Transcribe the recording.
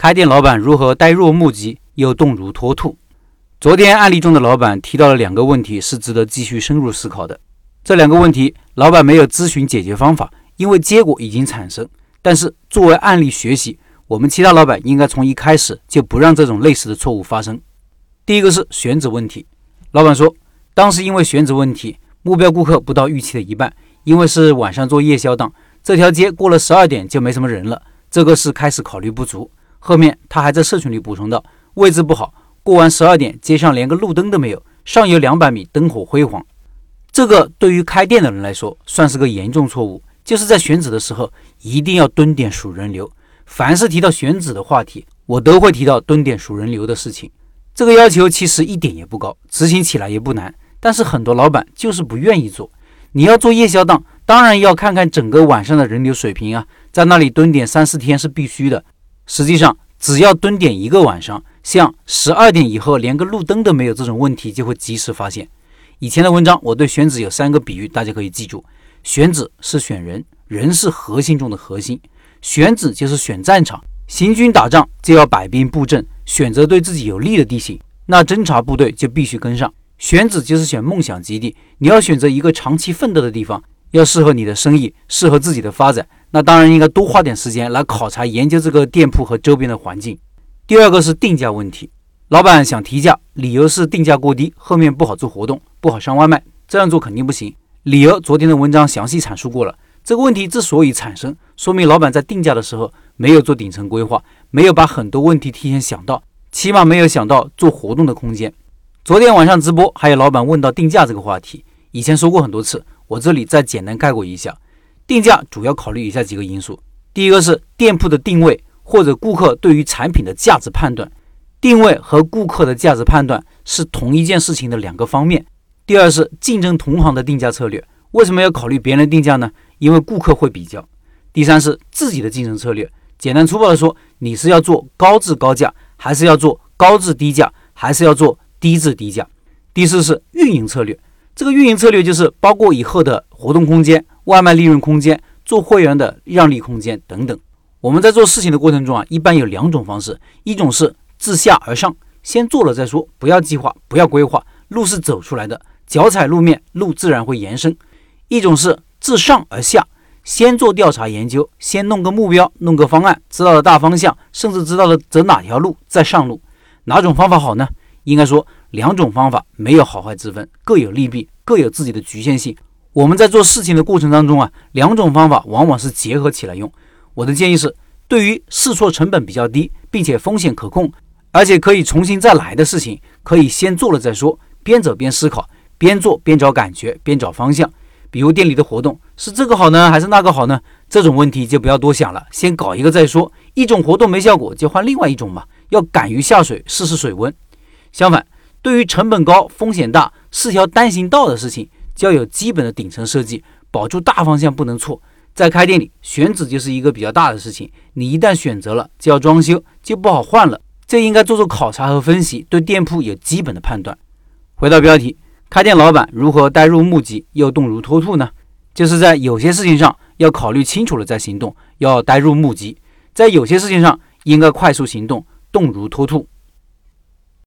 开店老板如何呆若木鸡又动如脱兔？昨天案例中的老板提到了两个问题，是值得继续深入思考的。这两个问题，老板没有咨询解决方法，因为结果已经产生。但是作为案例学习，我们其他老板应该从一开始就不让这种类似的错误发生。第一个是选址问题。老板说，当时因为选址问题，目标顾客不到预期的一半，因为是晚上做夜宵档，这条街过了十二点就没什么人了，这个是开始考虑不足。后面他还在社群里补充道：“位置不好，过完十二点，街上连个路灯都没有，上游两百米灯火辉煌。”这个对于开店的人来说算是个严重错误，就是在选址的时候一定要蹲点数人流。凡是提到选址的话题，我都会提到蹲点数人流的事情。这个要求其实一点也不高，执行起来也不难，但是很多老板就是不愿意做。你要做夜宵档，当然要看看整个晚上的人流水平啊，在那里蹲点三四天是必须的。实际上，只要蹲点一个晚上，像十二点以后连个路灯都没有这种问题，就会及时发现。以前的文章，我对选址有三个比喻，大家可以记住：选址是选人，人是核心中的核心；选址就是选战场，行军打仗就要摆兵布阵，选择对自己有利的地形，那侦察部队就必须跟上；选址就是选梦想基地，你要选择一个长期奋斗的地方，要适合你的生意，适合自己的发展。那当然应该多花点时间来考察研究这个店铺和周边的环境。第二个是定价问题，老板想提价，理由是定价过低，后面不好做活动，不好上外卖，这样做肯定不行。理由昨天的文章详细阐述过了。这个问题之所以产生，说明老板在定价的时候没有做顶层规划，没有把很多问题提前想到，起码没有想到做活动的空间。昨天晚上直播还有老板问到定价这个话题，以前说过很多次，我这里再简单概括一下。定价主要考虑以下几个因素：第一个是店铺的定位或者顾客对于产品的价值判断，定位和顾客的价值判断是同一件事情的两个方面；第二是竞争同行的定价策略，为什么要考虑别人定价呢？因为顾客会比较；第三是自己的竞争策略，简单粗暴的说，你是要做高质高价，还是要做高质低价，还是要做低质低价；第四是运营策略，这个运营策略就是包括以后的活动空间。外卖利润空间、做会员的让利空间等等，我们在做事情的过程中啊，一般有两种方式：一种是自下而上，先做了再说，不要计划，不要规划，路是走出来的，脚踩路面，路自然会延伸；一种是自上而下，先做调查研究，先弄个目标，弄个方案，知道了大方向，甚至知道了走哪条路再上路。哪种方法好呢？应该说两种方法没有好坏之分，各有利弊，各有自己的局限性。我们在做事情的过程当中啊，两种方法往往是结合起来用。我的建议是，对于试错成本比较低，并且风险可控，而且可以重新再来的事情，可以先做了再说，边走边思考，边做边找感觉，边找方向。比如店里的活动是这个好呢，还是那个好呢？这种问题就不要多想了，先搞一个再说。一种活动没效果，就换另外一种嘛。要敢于下水试试水温。相反，对于成本高、风险大、是条单行道的事情。要有基本的顶层设计，保住大方向不能错。在开店里，选址就是一个比较大的事情。你一旦选择了，就要装修，就不好换了。这应该做做考察和分析，对店铺有基本的判断。回到标题，开店老板如何呆若木鸡又动如脱兔呢？就是在有些事情上要考虑清楚了再行动，要呆若木鸡；在有些事情上应该快速行动，动如脱兔。